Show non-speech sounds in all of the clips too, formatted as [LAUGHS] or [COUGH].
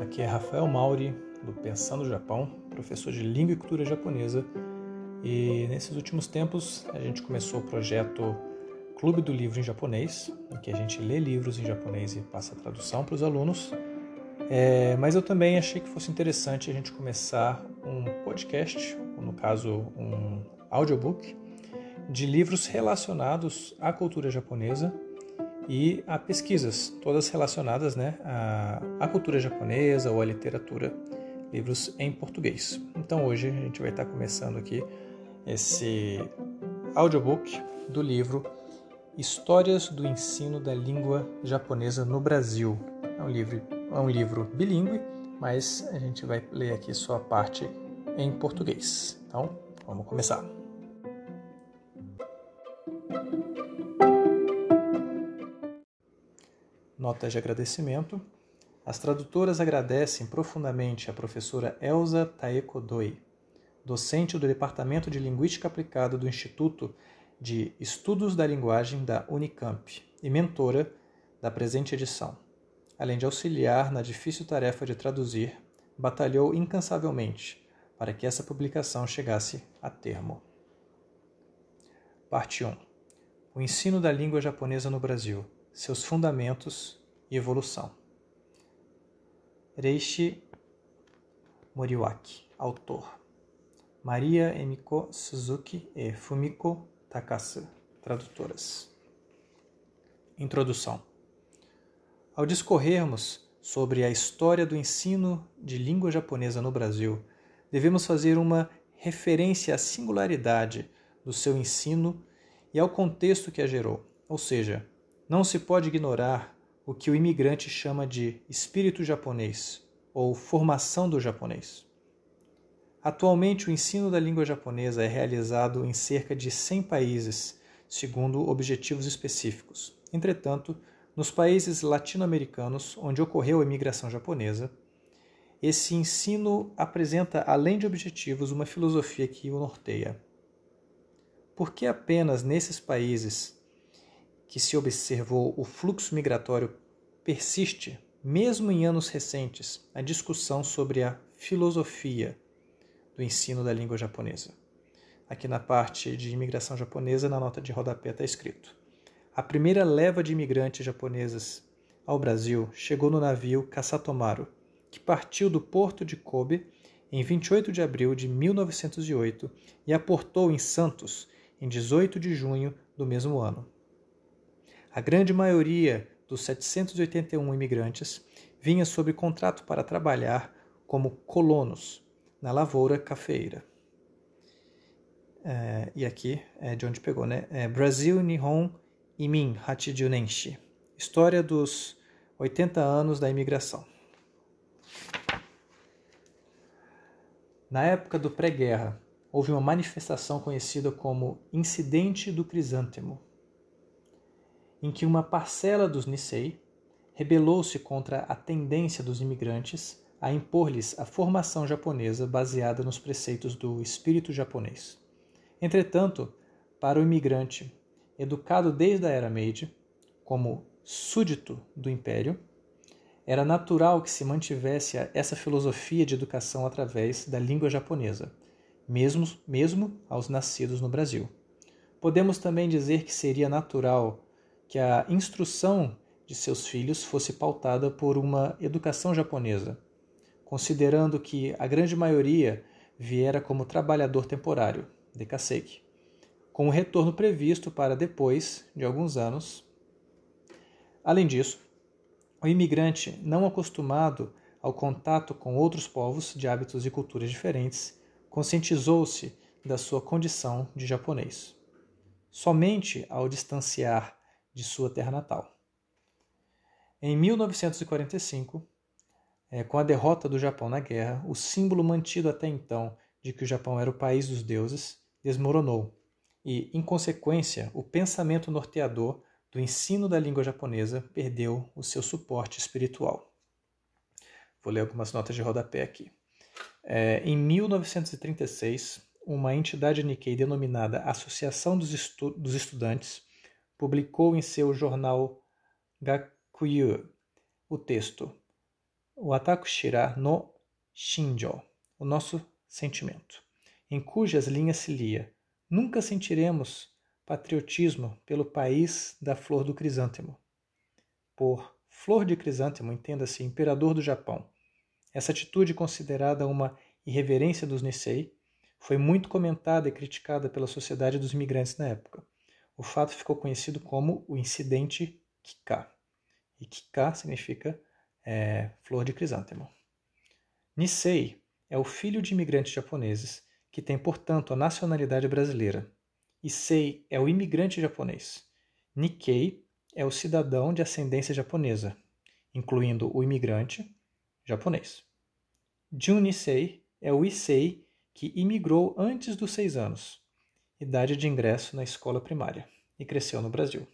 Aqui é Rafael Mauri, do Pensando Japão, professor de Língua e Cultura Japonesa. E nesses últimos tempos a gente começou o projeto Clube do Livro em Japonês, em que a gente lê livros em japonês e passa a tradução para os alunos. É, mas eu também achei que fosse interessante a gente começar um podcast, ou no caso um audiobook, de livros relacionados à cultura japonesa e a pesquisas, todas relacionadas né, à, à cultura japonesa ou à literatura, livros em português. Então hoje a gente vai estar começando aqui esse audiobook do livro Histórias do Ensino da Língua Japonesa no Brasil. É um livro, é um livro bilíngue, mas a gente vai ler aqui só a parte em português. Então, vamos começar. Notas de agradecimento. As tradutoras agradecem profundamente a professora Elza Taeko Doi, docente do Departamento de Linguística Aplicada do Instituto de Estudos da Linguagem da Unicamp e mentora da presente edição. Além de auxiliar na difícil tarefa de traduzir, batalhou incansavelmente para que essa publicação chegasse a termo. Parte 1. O ensino da língua japonesa no Brasil seus fundamentos e evolução. Reishi Moriwaki, autor. Maria Emiko Suzuki e Fumiko Takasu, tradutoras. Introdução. Ao discorrermos sobre a história do ensino de língua japonesa no Brasil, devemos fazer uma referência à singularidade do seu ensino e ao contexto que a gerou, ou seja, não se pode ignorar o que o imigrante chama de espírito japonês ou formação do japonês. Atualmente, o ensino da língua japonesa é realizado em cerca de 100 países, segundo objetivos específicos. Entretanto, nos países latino-americanos onde ocorreu a imigração japonesa, esse ensino apresenta, além de objetivos, uma filosofia que o norteia. Por que apenas nesses países que se observou o fluxo migratório persiste, mesmo em anos recentes, a discussão sobre a filosofia do ensino da língua japonesa. Aqui na parte de imigração japonesa, na nota de rodapé está escrito: A primeira leva de imigrantes japoneses ao Brasil chegou no navio Kasatomaru, que partiu do porto de Kobe em 28 de abril de 1908 e aportou em Santos em 18 de junho do mesmo ano. A grande maioria dos 781 imigrantes vinha sob contrato para trabalhar como colonos na lavoura cafeira. É, e aqui é de onde pegou, né? É Brasil Nihon Imin Hachijunenshi. História dos 80 anos da imigração. Na época do pré-guerra, houve uma manifestação conhecida como Incidente do Crisântemo, em que uma parcela dos Nisei rebelou-se contra a tendência dos imigrantes a impor-lhes a formação japonesa baseada nos preceitos do espírito japonês. Entretanto, para o imigrante, educado desde a era Meiji, como súdito do império, era natural que se mantivesse essa filosofia de educação através da língua japonesa, mesmo, mesmo aos nascidos no Brasil. Podemos também dizer que seria natural que a instrução de seus filhos fosse pautada por uma educação japonesa, considerando que a grande maioria viera como trabalhador temporário, dekaseki, com o retorno previsto para depois de alguns anos. Além disso, o imigrante não acostumado ao contato com outros povos de hábitos e culturas diferentes conscientizou-se da sua condição de japonês. Somente ao distanciar de sua terra natal. Em 1945, é, com a derrota do Japão na guerra, o símbolo mantido até então de que o Japão era o país dos deuses desmoronou e, em consequência, o pensamento norteador do ensino da língua japonesa perdeu o seu suporte espiritual. Vou ler algumas notas de rodapé aqui. É, em 1936, uma entidade Nikkei denominada Associação dos, Estu dos Estudantes publicou em seu jornal Gakuyu o texto Watakushira no Shinjo, o nosso sentimento, em cujas linhas se lia: Nunca sentiremos patriotismo pelo país da flor do crisântemo. Por flor de crisântemo, entenda-se imperador do Japão. Essa atitude, considerada uma irreverência dos Nisei, foi muito comentada e criticada pela sociedade dos imigrantes na época. O fato ficou conhecido como o incidente Kika. E Kika significa é, flor de crisântemo. Nisei é o filho de imigrantes japoneses, que tem, portanto, a nacionalidade brasileira. Issei é o imigrante japonês. Nikkei é o cidadão de ascendência japonesa, incluindo o imigrante japonês. Junisei é o Issei que imigrou antes dos seis anos, idade de ingresso na escola primária, e cresceu no Brasil.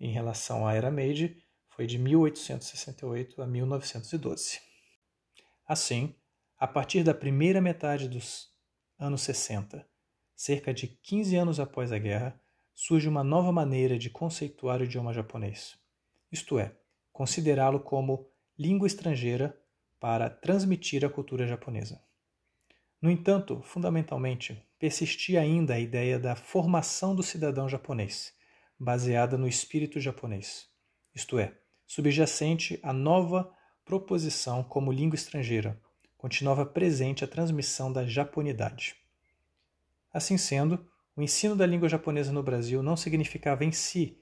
Em relação à Era Meiji, foi de 1868 a 1912. Assim, a partir da primeira metade dos anos 60, cerca de 15 anos após a guerra, surge uma nova maneira de conceituar o idioma japonês, isto é, considerá-lo como língua estrangeira para transmitir a cultura japonesa. No entanto, fundamentalmente, persistia ainda a ideia da formação do cidadão japonês, baseada no espírito japonês, isto é, subjacente à nova proposição como língua estrangeira, continuava presente a transmissão da japonidade. Assim sendo, o ensino da língua japonesa no Brasil não significava em si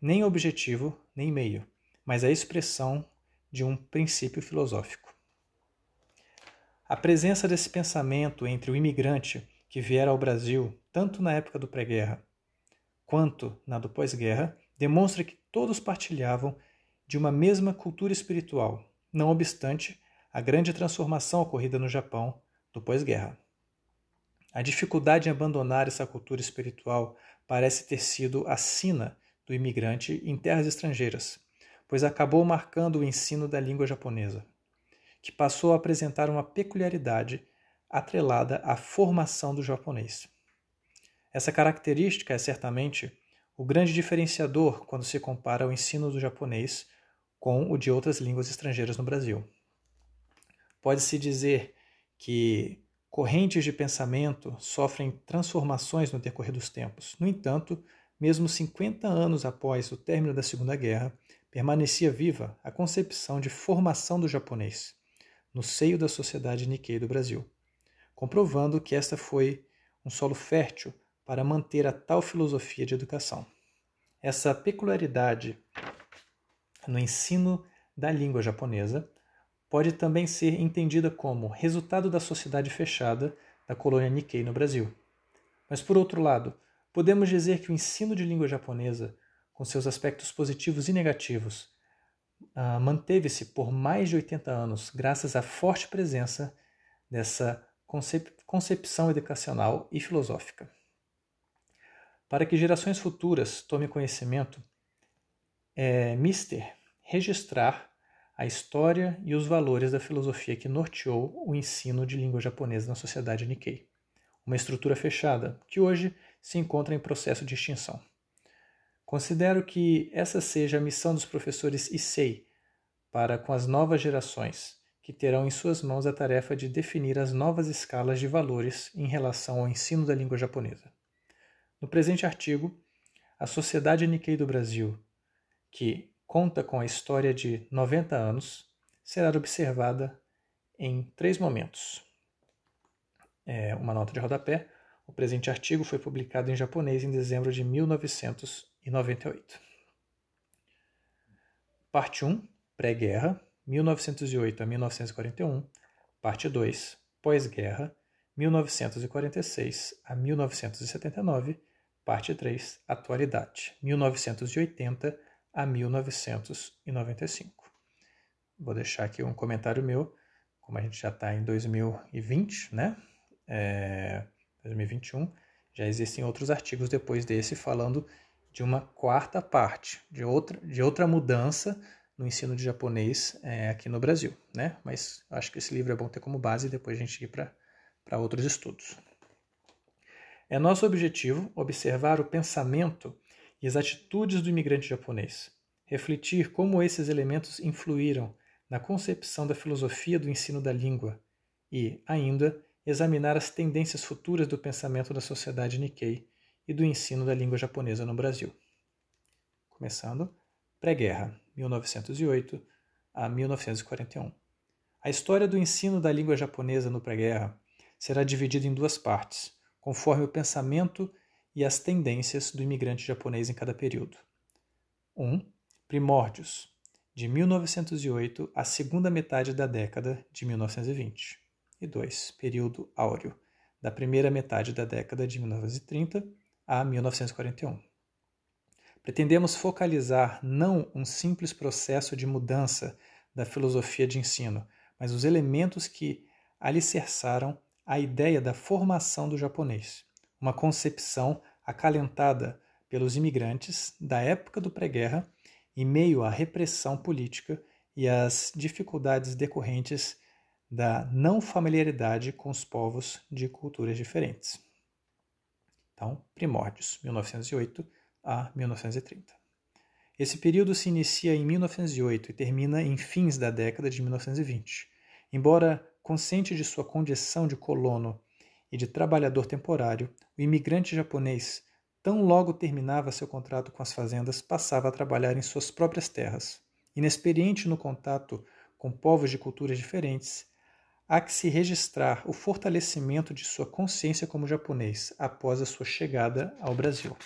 nem objetivo nem meio, mas a expressão de um princípio filosófico. A presença desse pensamento entre o imigrante que viera ao Brasil, tanto na época do pré-guerra quanto na do pós-guerra, demonstra que todos partilhavam de uma mesma cultura espiritual, não obstante a grande transformação ocorrida no Japão do pós-guerra. A dificuldade em abandonar essa cultura espiritual parece ter sido a sina do imigrante em terras estrangeiras, pois acabou marcando o ensino da língua japonesa, que passou a apresentar uma peculiaridade atrelada à formação do japonês. Essa característica é certamente o grande diferenciador quando se compara o ensino do japonês com o de outras línguas estrangeiras no Brasil. Pode-se dizer que correntes de pensamento sofrem transformações no decorrer dos tempos. No entanto, mesmo 50 anos após o término da Segunda Guerra, permanecia viva a concepção de formação do japonês no seio da sociedade Nikkei do Brasil, comprovando que esta foi um solo fértil para manter a tal filosofia de educação. Essa peculiaridade no ensino da língua japonesa pode também ser entendida como resultado da sociedade fechada da colônia Nikkei no Brasil. Mas, por outro lado, podemos dizer que o ensino de língua japonesa, com seus aspectos positivos e negativos, uh, manteve-se por mais de 80 anos graças à forte presença dessa concep concepção educacional e filosófica. Para que gerações futuras tomem conhecimento, é mister registrar a história e os valores da filosofia que norteou o ensino de língua japonesa na sociedade Nikkei, uma estrutura fechada que hoje se encontra em processo de extinção. Considero que essa seja a missão dos professores Issei para com as novas gerações, que terão em suas mãos a tarefa de definir as novas escalas de valores em relação ao ensino da língua japonesa. No presente artigo, a Sociedade Nikkei do Brasil, que conta com a história de 90 anos, será observada em três momentos. É uma nota de rodapé. O presente artigo foi publicado em japonês em dezembro de 1998. Parte 1, Pré-guerra, 1908 a 1941. Parte 2, Pós-guerra, 1946 a 1979. Parte 3, Atualidade, 1980 a 1995. Vou deixar aqui um comentário meu, como a gente já está em 2020, né? É, 2021, já existem outros artigos depois desse falando de uma quarta parte, de outra, de outra mudança no ensino de japonês é, aqui no Brasil, né? Mas acho que esse livro é bom ter como base e depois a gente ir para outros estudos. É nosso objetivo observar o pensamento e as atitudes do imigrante japonês, refletir como esses elementos influíram na concepção da filosofia do ensino da língua e, ainda, examinar as tendências futuras do pensamento da sociedade Nikkei e do ensino da língua japonesa no Brasil. Começando, pré-guerra, 1908 a 1941. A história do ensino da língua japonesa no pré-guerra será dividida em duas partes, conforme o pensamento e as tendências do imigrante japonês em cada período. 1. Um, primórdios, de 1908 à segunda metade da década de 1920. E 2. Período áureo, da primeira metade da década de 1930 a 1941. Pretendemos focalizar não um simples processo de mudança da filosofia de ensino, mas os elementos que alicerçaram a ideia da formação do japonês, uma concepção acalentada pelos imigrantes da época do pré-guerra em meio à repressão política e às dificuldades decorrentes da não familiaridade com os povos de culturas diferentes. Então, primórdios, 1908 a 1930. Esse período se inicia em 1908 e termina em fins da década de 1920. Embora consciente de sua condição de colono e de trabalhador temporário, o imigrante japonês, tão logo terminava seu contrato com as fazendas, passava a trabalhar em suas próprias terras. Inexperiente no contato com povos de culturas diferentes, há que se registrar o fortalecimento de sua consciência como japonês após a sua chegada ao Brasil.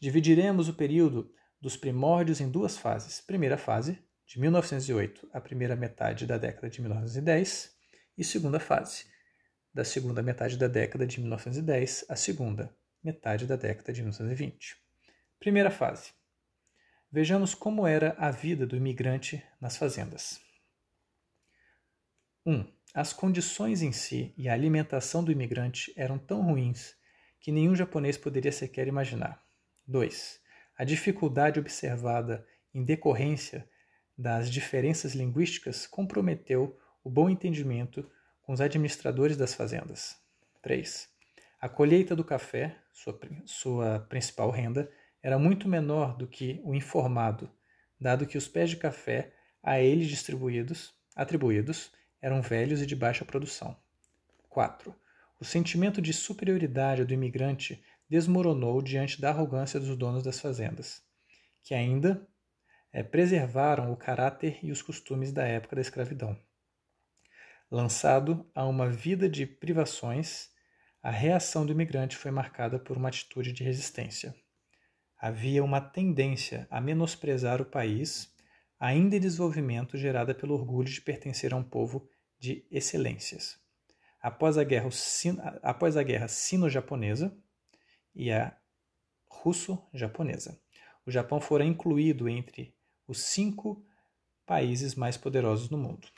Dividiremos o período dos primórdios em duas fases. Primeira fase, de 1908 à primeira metade da década de 1910, e segunda fase, da segunda metade da década de 1910 à segunda metade da década de 1920. Primeira fase. Vejamos como era a vida do imigrante nas fazendas. 1. Um, as condições em si e a alimentação do imigrante eram tão ruins que nenhum japonês poderia sequer imaginar. 2. A dificuldade observada em decorrência das diferenças linguísticas comprometeu o bom entendimento com os administradores das fazendas. 3. A colheita do café, sua, sua principal renda, era muito menor do que o informado, dado que os pés de café a eles distribuídos, atribuídos eram velhos e de baixa produção. 4. O sentimento de superioridade do imigrante desmoronou diante da arrogância dos donos das fazendas, que ainda é, preservaram o caráter e os costumes da época da escravidão. Lançado a uma vida de privações, a reação do imigrante foi marcada por uma atitude de resistência. Havia uma tendência a menosprezar o país, ainda em desenvolvimento, gerada pelo orgulho de pertencer a um povo de excelências. Após a guerra, após a guerra sino-japonesa, e a russo-japonesa. O Japão fora incluído entre os cinco países mais poderosos no mundo.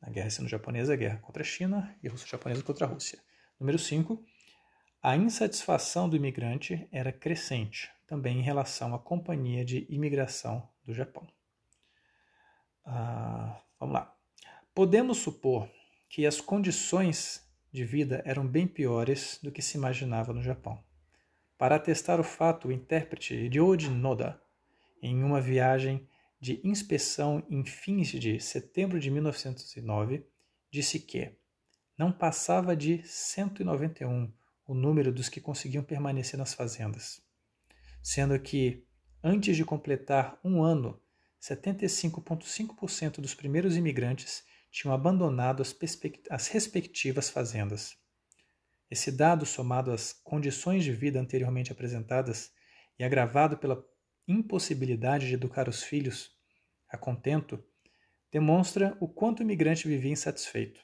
A guerra sino-japonesa, a guerra contra a China e russo-japonesa contra a Rússia. Número 5. A insatisfação do imigrante era crescente, também em relação à companhia de imigração do Japão. Ah, vamos lá. Podemos supor que as condições de vida eram bem piores do que se imaginava no Japão. Para atestar o fato, o intérprete Ryoji Noda, em uma viagem de inspeção em fins de setembro de 1909, disse que não passava de 191 o número dos que conseguiam permanecer nas fazendas, sendo que, antes de completar um ano, 75,5% dos primeiros imigrantes tinham abandonado as, as respectivas fazendas. Esse dado, somado às condições de vida anteriormente apresentadas e agravado pela impossibilidade de educar os filhos a contento, demonstra o quanto o imigrante vivia insatisfeito.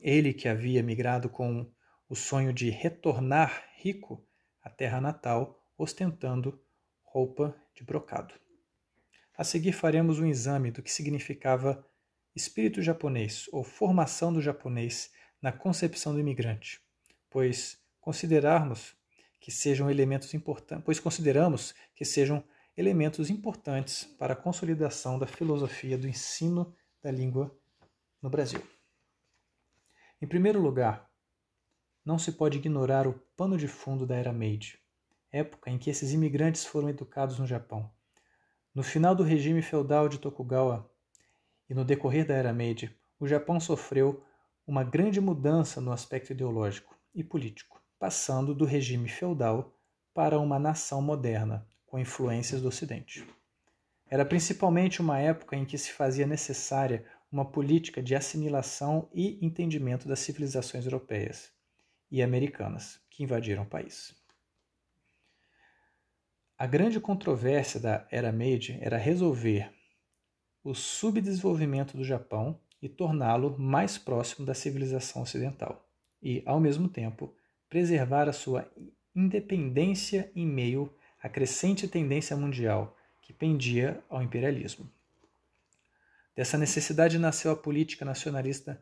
Ele que havia migrado com o sonho de retornar rico à terra natal, ostentando roupa de brocado. A seguir faremos um exame do que significava espírito japonês ou formação do japonês na concepção do imigrante, pois considerarmos que sejam elementos importantes, pois consideramos que sejam elementos importantes para a consolidação da filosofia do ensino da língua no Brasil. Em primeiro lugar, não se pode ignorar o pano de fundo da era Meiji, época em que esses imigrantes foram educados no Japão. No final do regime feudal de Tokugawa e no decorrer da Era Meiji, o Japão sofreu uma grande mudança no aspecto ideológico e político, passando do regime feudal para uma nação moderna, com influências do Ocidente. Era principalmente uma época em que se fazia necessária uma política de assimilação e entendimento das civilizações europeias e americanas que invadiram o país. A grande controvérsia da Era Meiji era resolver o subdesenvolvimento do Japão e torná-lo mais próximo da civilização ocidental, e, ao mesmo tempo, preservar a sua independência em meio à crescente tendência mundial que pendia ao imperialismo. Dessa necessidade nasceu a política nacionalista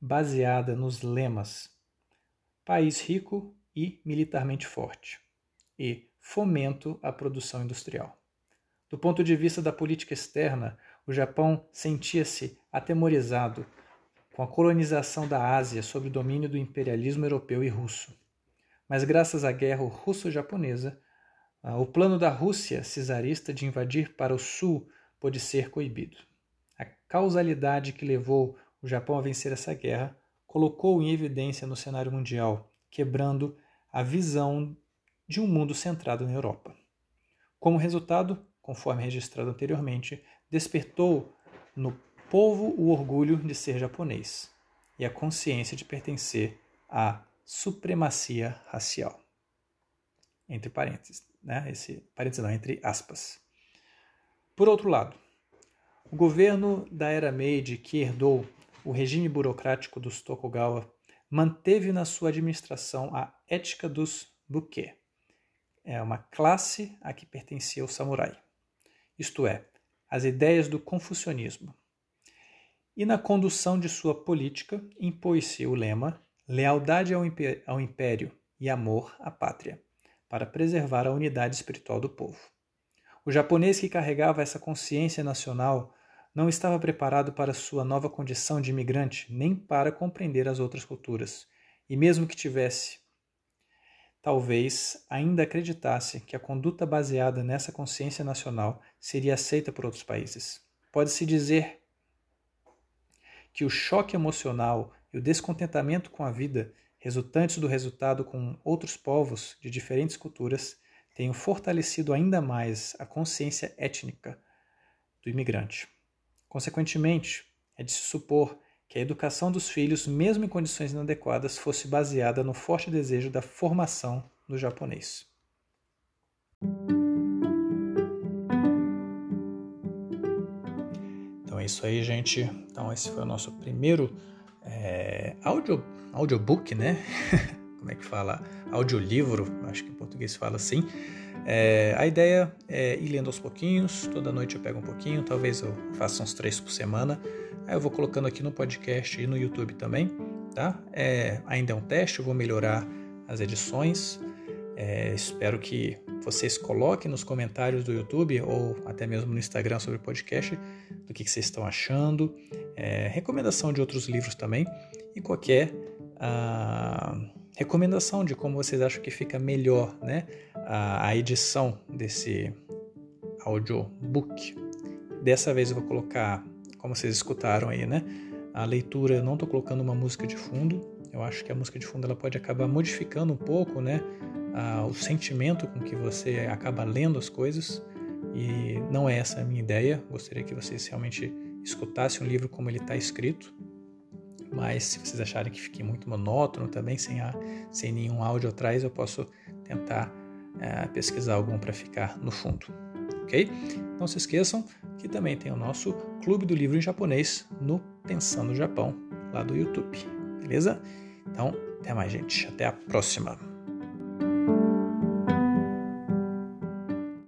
baseada nos lemas país rico e militarmente forte e fomento à produção industrial. Do ponto de vista da política externa, o Japão sentia-se atemorizado com a colonização da Ásia sob o domínio do imperialismo europeu e russo. Mas graças à guerra russo-japonesa, ah, o plano da Rússia czarista de invadir para o sul pôde ser coibido. A causalidade que levou o Japão a vencer essa guerra colocou em evidência no cenário mundial, quebrando a visão de um mundo centrado na Europa. Como resultado, conforme registrado anteriormente, despertou no povo o orgulho de ser japonês e a consciência de pertencer à supremacia racial. Entre parênteses né? Esse parênteses não, entre aspas. Por outro lado, o governo da era Meiji, que herdou o regime burocrático dos Tokugawa, manteve na sua administração a ética dos buke, é uma classe a que pertencia o samurai, isto é, as ideias do confucionismo. E na condução de sua política impôs-se o lema lealdade ao império e amor à pátria para preservar a unidade espiritual do povo. O japonês que carregava essa consciência nacional não estava preparado para sua nova condição de imigrante, nem para compreender as outras culturas. E mesmo que tivesse, talvez ainda acreditasse que a conduta baseada nessa consciência nacional seria aceita por outros países. Pode-se dizer que o choque emocional e o descontentamento com a vida resultantes do resultado com outros povos de diferentes culturas, tenham fortalecido ainda mais a consciência étnica do imigrante. Consequentemente, é de se supor que a educação dos filhos, mesmo em condições inadequadas, fosse baseada no forte desejo da formação do japonês. Então é isso aí, gente. Então esse foi o nosso primeiro é, audio, audiobook, né? [LAUGHS] Como é que fala? Audiolivro, acho que em português fala assim. É, a ideia é ir lendo aos pouquinhos, toda noite eu pego um pouquinho, talvez eu faça uns três por semana. Aí eu vou colocando aqui no podcast e no YouTube também, tá? É, ainda é um teste, eu vou melhorar as edições. É, espero que vocês coloquem nos comentários do YouTube ou até mesmo no Instagram sobre o podcast do que, que vocês estão achando, é, recomendação de outros livros também e qualquer ah, recomendação de como vocês acham que fica melhor né, a, a edição desse audiobook. Dessa vez eu vou colocar, como vocês escutaram aí, né? A leitura, não estou colocando uma música de fundo. Eu acho que a música de fundo ela pode acabar modificando um pouco, né? o sentimento com que você acaba lendo as coisas. E não é essa a minha ideia. Gostaria que vocês realmente escutassem o livro como ele está escrito. Mas se vocês acharem que fique muito monótono também, sem, a, sem nenhum áudio atrás, eu posso tentar é, pesquisar algum para ficar no fundo. Ok? Não se esqueçam que também tem o nosso Clube do Livro em Japonês no Pensando Japão, lá do YouTube. Beleza? Então, até mais, gente. Até a próxima.